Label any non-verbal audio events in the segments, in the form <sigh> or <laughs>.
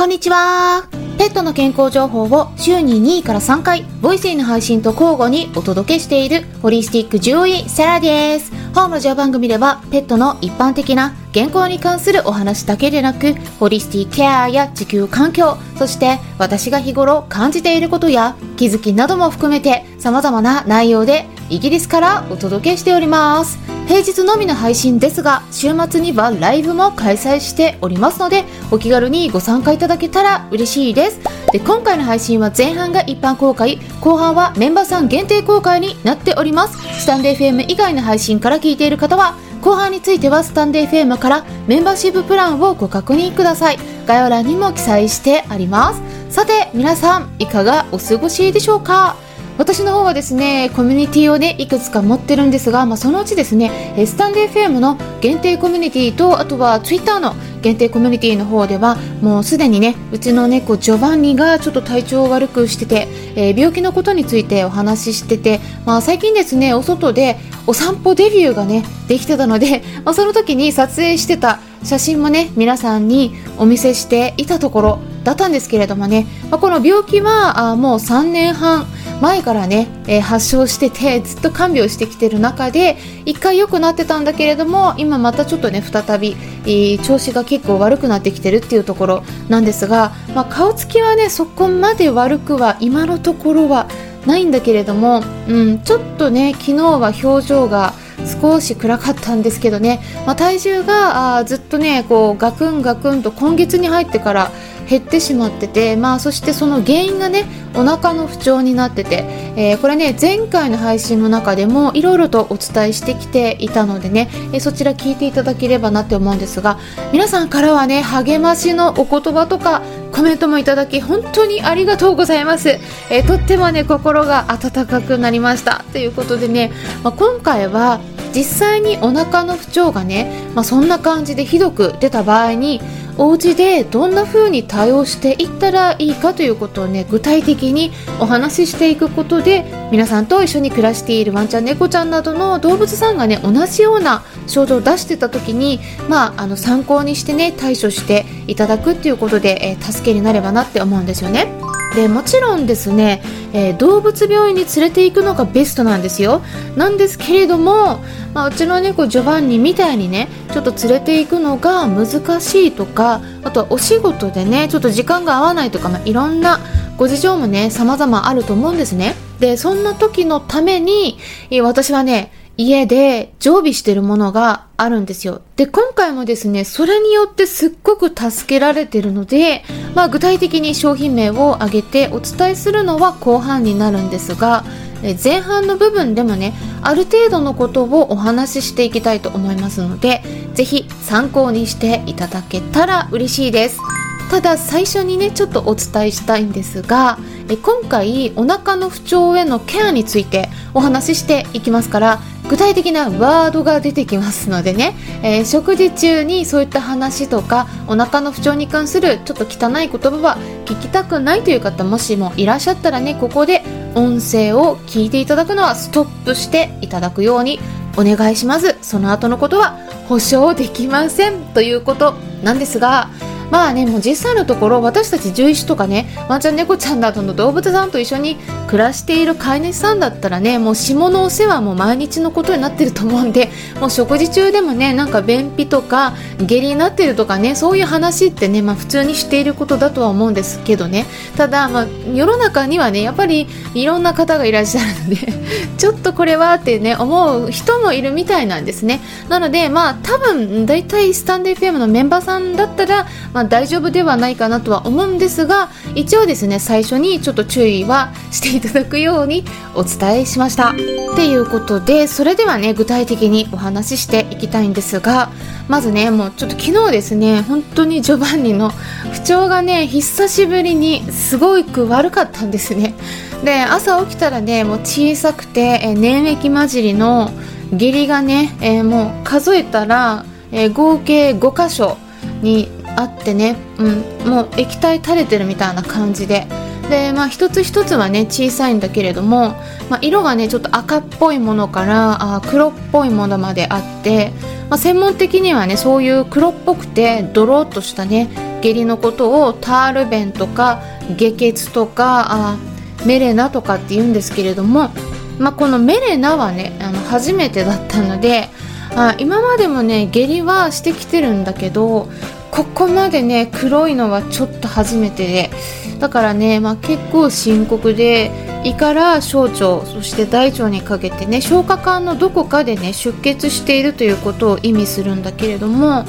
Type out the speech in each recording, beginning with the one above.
こんにちは。ペットの健康情報を週に2位から3回、ボイスイの配信と交互にお届けしているホリスティック獣医セラです。本ラジオ番組ではペットの一般的な健康に関するお話だけでなく、ホリスティケアや地球環境、そして私が日頃感じていることや気づきなども含めて様々な内容でイギリスからお届けしております。平日のみの配信ですが、週末にはライブも開催しておりますので、お気軽にご参加いただけたら嬉しいです。で、今回の配信は前半が一般公開、後半はメンバーさん限定公開になっております。スタンデー FM 以外の配信から聞いている方は、後半についてはスタンデー FM からメンバーシッププランをご確認ください。概要欄にも記載してあります。さて、皆さん、いかがお過ごしでしょうか？私の方はですねコミュニティをねいくつか持ってるんですが、まあ、そのうちですねスタンデー FM の限定コミュニティとあとは Twitter の限定コミュニティの方ではもうすでにねうちの猫ジョバンニがちょっと体調を悪くしてて、えー、病気のことについてお話ししてて、まあ、最近ですねお外でお散歩デビューがねできてたので、まあ、その時に撮影してた写真もね皆さんにお見せしていたところだったんですけれどもね、まあ、この病気はあもう3年半前からね、えー、発症しててずっと看病してきてる中で1回良くなってたんだけれども今またちょっとね再び、えー、調子が結構悪くなってきてるっていうところなんですが、まあ、顔つきはねそこまで悪くは今のところはないんだけれども、うん、ちょっとね昨日は表情が少し暗かったんですけどね、まあ、体重があずっとねこうガクンガクンと今月に入ってから減ってしまってて、まあ、そしてその原因がねお腹の不調になってて、えー、これね前回の配信の中でもいろいろとお伝えしてきていたのでね、えー、そちら聞いていただければなって思うんですが皆さんからはね励ましのお言葉とかコメントもいただき本当にありがとうございます、えー、とってもね心が温かくなりました。ということでね、まあ、今回は実際にお腹の不調がね、まあ、そんな感じでひどく出た場合にお家でどんな風に対応していったらいいかということをね具体的にお話ししていくことで皆さんと一緒に暮らしているワンちゃん猫ちゃんなどの動物さんがね同じような症状を出してた時にまああの参考にしてね対処していただくっていうことで、えー、助けになればなって思うんですよね。でもちろんですね、えー、動物病院に連れて行くのがベストなんですよ。なんですけれども、まあ、うちの猫ジョバンニみたいにねちょっと連れて行くのが難しいとかあとはお仕事でねちょっと時間が合わないとか、まあ、いろんなご事情もね様々あると思うんですね。でそんな時のために私はね家で常備してるものがあるんですよ。で、今回もですね、それによってすっごく助けられてるので、まあ具体的に商品名を挙げてお伝えするのは後半になるんですが、前半の部分でもね、ある程度のことをお話ししていきたいと思いますので、是非参考にしていただけたら嬉しいです。ただ最初にねちょっとお伝えしたいんですがえ今回お腹の不調へのケアについてお話ししていきますから具体的なワードが出てきますのでね、えー、食事中にそういった話とかお腹の不調に関するちょっと汚い言葉は聞きたくないという方もしもいらっしゃったらねここで音声を聞いていただくのはストップしていただくようにお願いします。その後のことは保証できませんということなんですがまあねもう実際のところ私たち獣医師とかねワンちゃん猫ちゃんなどの動物さんと一緒に暮らしている飼い主さんだったらねもう下のお世話も毎日のことになってると思うんでもう食事中でもねなんか便秘とか下痢になってるとかねそういう話ってねまあ普通にしていることだとは思うんですけどね。ただまあ世の中にはねやっぱりいろんな方がいらっしゃるので <laughs> ちょっとこれはってね思う人もいるみたいなんですね。なのでまあ多分大体スタンデー FM のメンバーさんだったら、まあまあ、大丈夫ではないかなとは思うんですが一応ですね最初にちょっと注意はしていただくようにお伝えしました。っていうことでそれではね具体的にお話ししていきたいんですがまずねもうちょっと昨日ですね本当にジョバンニの不調がね久しぶりにすごく悪かったんですね。で朝起きたらねもう小さくて、え粘液混じりの下痢がね、えー、もう数えたら、えー、合計5箇所にあってね、うん、もう液体垂れてるみたいな感じで。でまあ一つ一つはね小さいんだけれども、まあ、色がねちょっと赤っぽいものからあ黒っぽいものまであって、まあ、専門的にはねそういう黒っぽくてドロッとしたね下痢のことをタール便とか下血とかあメレナとかって言うんですけれども、まあ、このメレナはねあの初めてだったのであ今までもね下痢はしてきてるんだけどここまでね黒いのはちょっと初めてでだからね、まあ、結構深刻で胃から小腸そして大腸にかけてね消化管のどこかでね出血しているということを意味するんだけれども、まあ、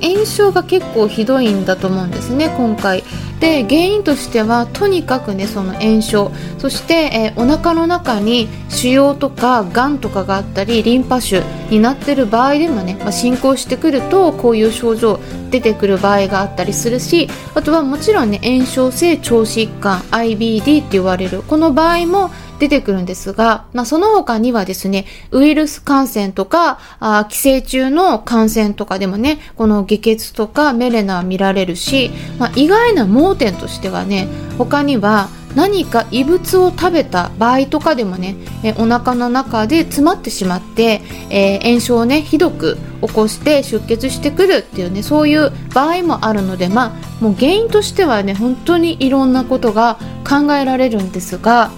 炎症が結構ひどいんだと思うんですね今回。で原因としてはとにかくねその炎症。そして、えー、お腹の中に腫瘍とかがんとかがあったりリンパ腫になってる場合でもね、まあ、進行してくるとこういう症状出てくる場合があったりするしあとはもちろんね炎症性腸疾患 IBD って言われる。この場合も出てくるんですが、まあ、その他にはですね、ウイルス感染とか、あ寄生虫の感染とかでもね、この下血とかメレナは見られるし、まあ、意外な盲点としてはね、他には何か異物を食べた場合とかでもね、えお腹の中で詰まってしまって、えー、炎症をねひどく起こして出血してくるっていうねそういう場合もあるのでまあもう原因としてはね本当にいろんなことが考えられるんですが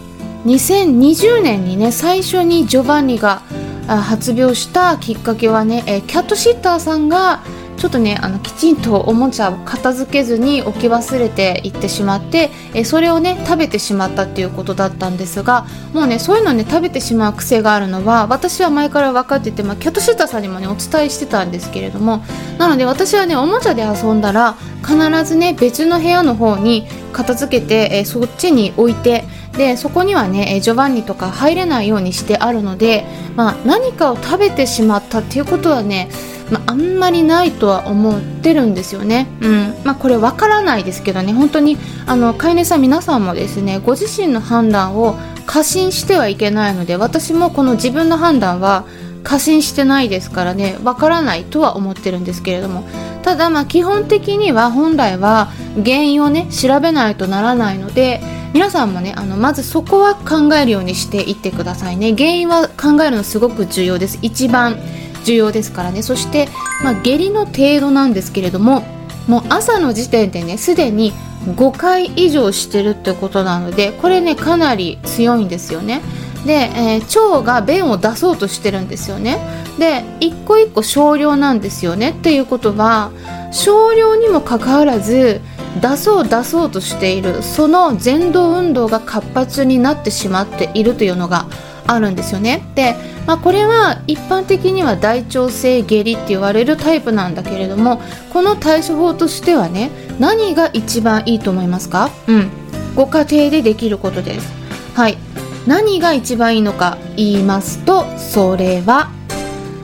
2020年にね最初にジョバンニが発病したきっかけはね、えキャットシッターさんがちょっとねあのきちんとおもちゃを片付けずに置き忘れていってしまってえそれをね食べてしまったっていうことだったんですがもうねそういうのね食べてしまう癖があるのは私は前から分かってて、まあ、キャットシッターさんにもねお伝えしてたんですけれどもなので私はねおもちゃで遊んだら必ずね別の部屋の方に片付けてえそっちに置いてでそこにはねジョバンニとか入れないようにしてあるので、まあ、何かを食べてしまったっていうことはね、まあ、あんまりないとは思ってるんですよね。うん。まあ、これわからないですけどね。本当にあの飼い主さん皆さんもですねご自身の判断を過信してはいけないので私もこの自分の判断は過信してないですからねわからないとは思ってるんですけれども。ただまあ基本的には本来は原因をね調べないとならないので皆さんもねあのまずそこは考えるようにしていってくださいね。原因は考えるのすごく重要です。一番重要ですからね。そして、まあ、下痢の程度なんですけれどももう朝の時点でねすでに5回以上してるってことなのでこれねかなり強いんですよね。で、えー、腸が便を出そうとしてるんですよね。で一個一個少量なんですよね。っていうことは少量にもかかわらず出そう出そうとしているその前動運動が活発になってしまっているというのがあるんですよね。で、まあ、これは一般的には大腸性下痢って言われるタイプなんだけれどもこの対処法としてはね何が一番いいと思いますか？うん。ご家庭でできることです。はい。何が一番いいのか言いますとそれは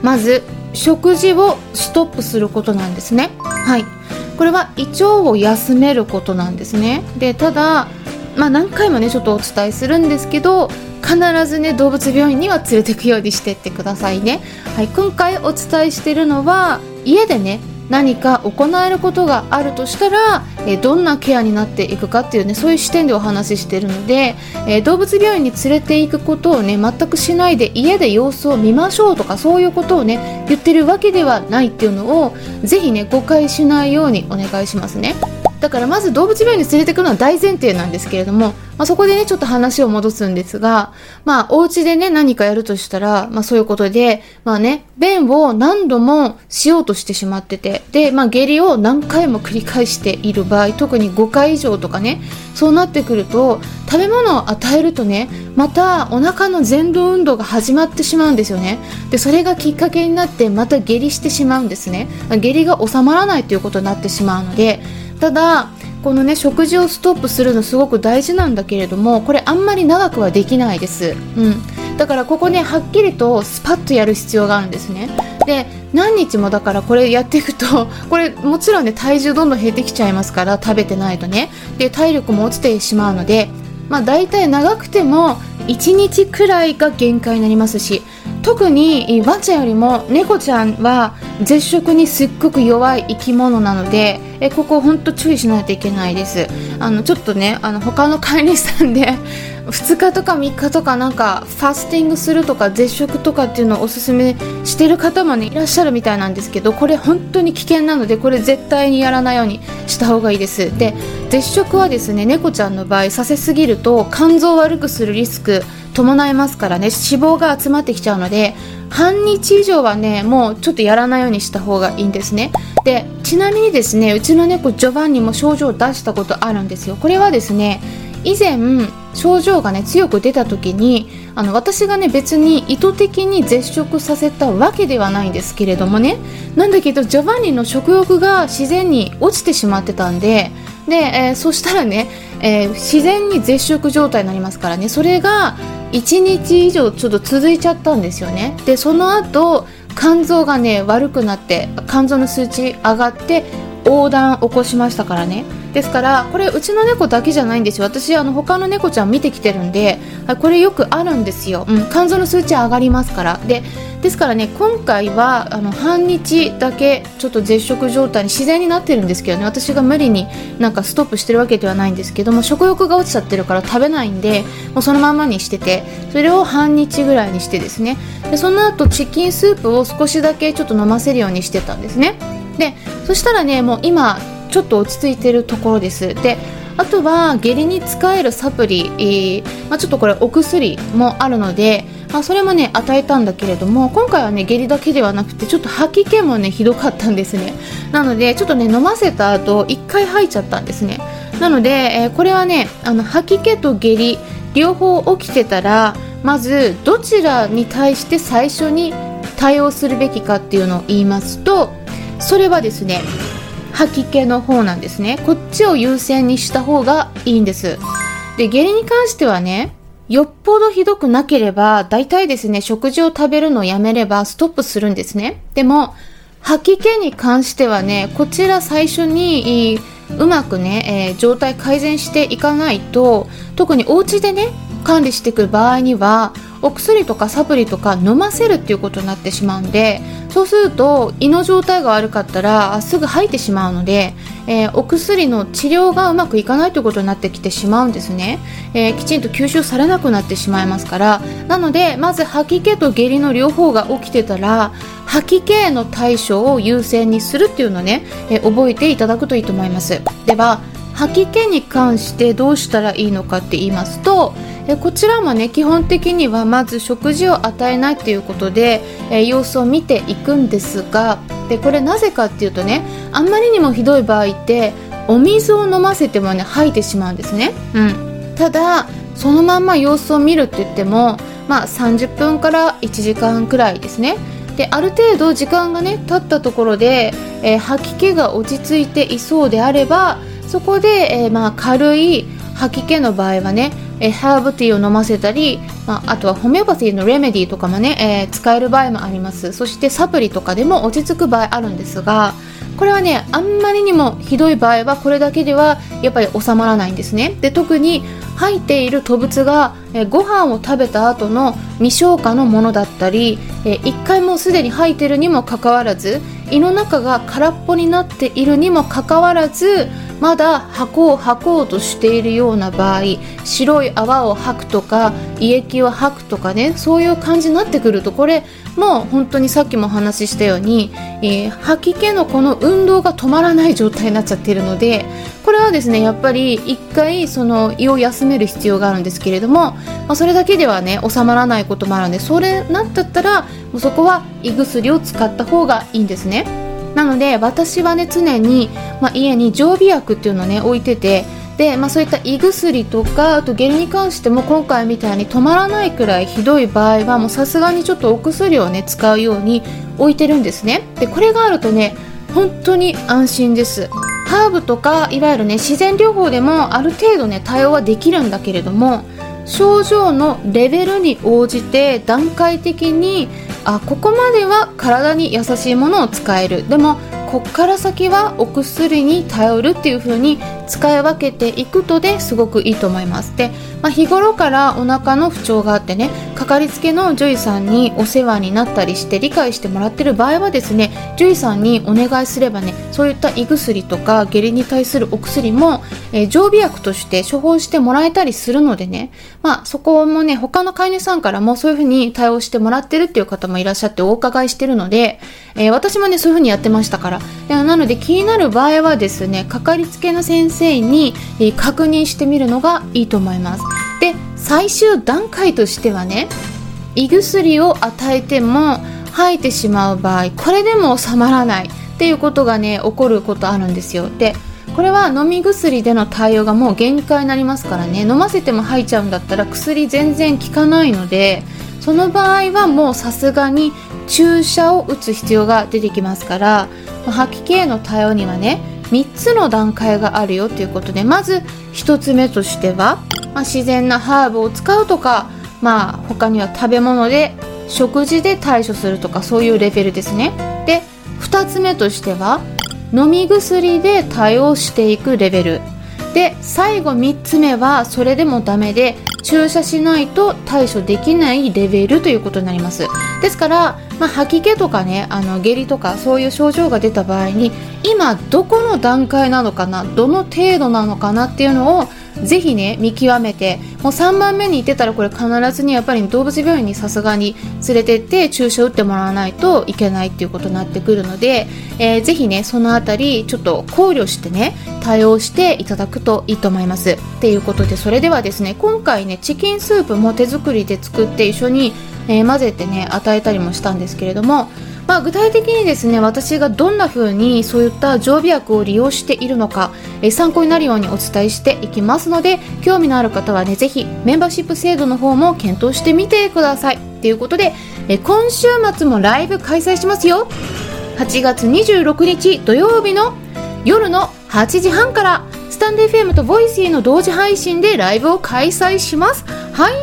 まず食事をストップすることなんですね。はい。これは胃腸を休めることなんですね。でただまあ、何回もねちょっとお伝えするんですけど必ずね動物病院には連れてくようにしてってくださいね、はい、今回お伝えしてるのは家でね何か行えることがあるとしたら、えどんなケアになっていくかっていうねそういう視点でお話ししてるので、え、動物病院に連れていくことをね全くしないで家で様子を見ましょうとかそういうことをね言ってるわけではないっていうのをぜひね誤解しないようにお願いしますね。だからまず動物病院に連れてくのは大前提なんですけれども、まあ、そこでね、ちょっと話を戻すんですが、まあ、お家でね、何かやるとしたら、まあ、そういうことで、まあね、便を何度もしようとしてしまってて、で、まあ、下痢を何回も繰り返している場合、特に5回以上とかね、そうなってくると、食べ物を与えるとね、またお腹の前動運動が始まってしまうんですよね。で、それがきっかけになって、また下痢してしまうんですね。下痢が収まらないということになってしまうので、ただこのね食事をストップするのすごく大事なんだけれどもこれあんまり長くはできないです、うん、だからここねはっきりとスパッとやる必要があるんですね。で何日もだからこれやっていくと <laughs> これもちろんね体重どんどん減ってきちゃいますから食べてないとね。で体力も落ちてしまうのでまあ大体長くても1日くらいが限界になりますし特にワンちゃんよりも猫ちゃんは絶食にすっごく弱い生き物なのでえここ本当注意しないといけないです。あのちょっとねあの他の管理さんで <laughs> 2日とか3日とかなんかファスティングするとか絶食とかっていうのをおすすめしてる方もねいらっしゃるみたいなんですけどこれ本当に危険なのでこれ絶対にやらないようにした方がいいです。で絶食はですね猫ちゃんの場合させすぎると肝臓を悪くするリスク伴いますからね。脂肪が集まってきちゃうので半日以上はねもうちょっとやらないようにした方がいいんですね。でちなみにですねうちの猫ジョバンニも症状を出したことあるんですよ。これはですね以前症状がね強く出た時にあの私がね別に意図的に絶食させたわけではないんですけれどもね。なんだけどジョバンニの食欲が自然に落ちてしまってたんでで、えー、そしたらね、えー、自然に絶食状態になりますからね。それが1日以上ちょっと続いちゃったんですよね。でその後肝臓がね悪くなって肝臓の数値上がって横断起こしましたからね。ですからこれうちの猫だけじゃないんですよ。私あの他の猫ちゃん見てきてるんでこれよくあるんですよ、うん、肝臓の数値上がりますから。でですからね今回はあの半日だけちょっと絶食状態に自然になってるんですけどね。私が無理になんかストップしてるわけではないんですけども食欲が落ちちゃってるから食べないんでもうそのままにしててそれを半日ぐらいにしてですね。でその後チキンスープを少しだけちょっと飲ませるようにしてたんですね。でそしたらねもう今ちょっと落ち着いてるところです。であとは下痢に使えるサプリ、えー、まあ、ちょっとこれお薬もあるので、まあ、それもね与えたんだけれども今回はね下痢だけではなくてちょっと吐き気もねひどかったんですね。なのでちょっとね飲ませた後1回吐いちゃったんですね。なので、えー、これはねあの吐き気と下痢両方起きてたらまずどちらに対して最初に対応するべきかっていうのを言いますとそれはですね吐き気の方なんですね。こっちを優先にした方がいいんです。で下痢に関してはねよっぽどひどくなければ大体ですね食事を食べるのをやめればストップするんですね。でも吐き気に関してはねこちら最初にうまくね、えー、状態改善していかないと特にお家でね管理してくる場合にはお薬とかサプリとか飲ませるっていうことになってしまうんでそうすると胃の状態が悪かったらすぐ吐いてしまうので、えー、お薬の治療がうまくいかないということになってきてしまうんですね、えー、きちんと吸収されなくなってしまいますから。なのでまず吐き気と下痢の両方が起きてたら吐き気への対処を優先にするっていうのをね、えー、覚えていただくといいと思います。では吐き気に関してどうしたらいいのかって言いますとえこちらもね基本的にはまず食事を与えないということで、え様子を見ていくんですがでこれなぜかっていうとねあんまりにもひどい場合ってお水を飲ませてもね吐いてしまうんですね、うん、ただそのまんま様子を見るって言ってもまあ30分から1時間くらいですね。である程度時間がね経ったところで、えー、吐き気が落ち着いていそうであればそこで、えー、まあ軽い吐き気の場合はねえハーブティーを飲ませたり、まあ、あとはホメオパティのレメディとかもね、えー、使える場合もあります。そしてサプリとかでも落ち着く場合あるんですがこれはねあんまりにもひどい場合はこれだけではやっぱり収まらないんですね。で特に入っている吐物が、えー、ご飯を食べた後の未消化のものだったり、えー、1回もうすでに入ってるにもかかわらず胃の中が空っぽになっているにもかかわらずまだ箱を吐こうとしているような場合白い泡を吐くとか胃液を吐くとかねそういう感じになってくるとこれもう本当にさっきもお話ししたように、えー、吐き気のこの運動が止まらない状態になっちゃっているのでこれはですねやっぱり一回その胃を休める必要があるんですけれども、まあ、それだけではね収まらないこともあるんでそれなったったらもうそこは胃薬を使った方がいいんですね。なので私はね常に、まあ、家に常備薬っていうのをね置いててで、まあ、そういった胃薬とかあと下痢に関しても今回みたいに止まらないくらいひどい場合はもうさすがにちょっとお薬をね使うように置いてるんですね。でこれがあるとね本当に安心です。ハーブとかいわゆるね自然療法でもある程度ね対応はできるんだけれども症状のレベルに応じて段階的にあここまでは体に優しいものを使える。でもこっから先はお薬に頼るっていう風に使い分けていくとですごくいいと思います。で、まあ、日頃からお腹の不調があってねかかりつけの獣医さんにお世話になったりして理解してもらってる場合はですね獣医さんにお願いすればねそういった胃薬とか下痢に対するお薬も、えー、常備薬として処方してもらえたりするのでねまあそこもね他の飼い主さんからもそういうふうに対応してもらってるっていう方もいらっしゃってお伺いしてるので、えー、私もねそういうふうにやってましたから。なので気になる場合はですねかかりつけの先生に、確認してみるのがいいと思います。で最終段階としてはね胃薬を与えても吐いてしまう場合これでも収まらないっていうことがね起こることあるんですよ。でこれは飲み薬での対応がもう限界になりますからね。飲ませても吐いちゃうんだったら薬全然効かないのでその場合はもうさすがに注射を打つ必要が出てきますから吐き気への対応にはね3つの段階があるよということでまず1つ目としては、まあ、自然なハーブを使うとか、まあ、他には食べ物で食事で対処するとかそういうレベルですね。で2つ目としては飲み薬で対応していくレベル。で最後3つ目はそれでもダメで注射しないと対処できないレベルということになります。ですから、まあ、吐き気とかねあの下痢とかそういう症状が出た場合に今どこの段階なのかなどの程度なのかなっていうのをぜひね見極めてもう3番目に行ってたらこれ必ずにやっぱり動物病院にさすがに連れてって注射打ってもらわないといけないっていうことになってくるので、えー、ぜひねそのあたりちょっと考慮してね対応していただくといいと思います。っていうことでそれではですね今回ねチキンスープも手作りで作って一緒に、えー、混ぜてね与えたりもしたんですけれどもまあ、具体的にですね私がどんな風にそういった常備薬を利用しているのか、え参考になるようにお伝えしていきますので興味のある方はねぜひメンバーシップ制度の方も検討してみてください。ということで、え今週末もライブ開催しますよ。8月26日土曜日の夜の8時半からタンデー FM とボイシーの同時配信でライブを開催します。はい。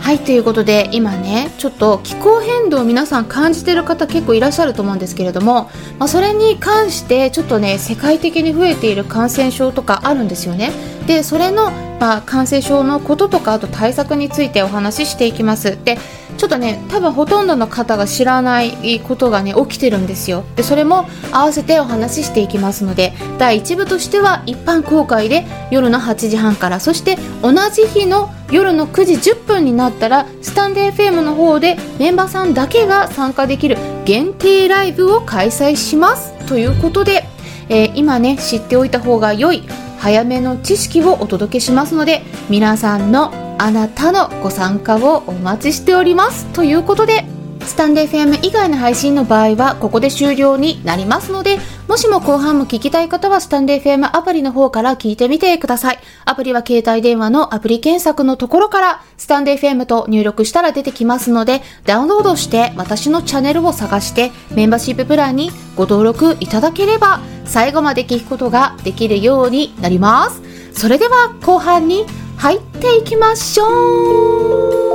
はいということで今ねちょっと気候変動皆さん感じてる方結構いらっしゃると思うんですけれども、まあ、それに関してちょっとね世界的に増えている感染症とかあるんですよね。でそれの、まあ、感染症のこととかあと対策についてお話ししていきます。でちょっとね多分ほとんどの方が知らないことがね起きてるんですよ。でそれも合わせてお話ししていきますので第1部としては一般公開で夜の8時半からそして同じ日の夜の9時10分になったらスタンデー FM の方でメンバーさんだけが参加できる限定ライブを開催しますということで、えー、今ね知っておいた方が良い早めの知識をお届けしますので皆さんのあなたのご参加をお待ちしております。ということでスタンデー FM 以外の配信の場合はここで終了になりますのでもしも後半も聞きたい方はスタンデー FM アプリの方から聞いてみてください。アプリは携帯電話のアプリ検索のところからスタンデー FM と入力したら出てきますのでダウンロードして私のチャンネルを探してメンバーシッププランにご登録いただければ最後まで聞くことができるようになります。それでは後半に入っていきましょう。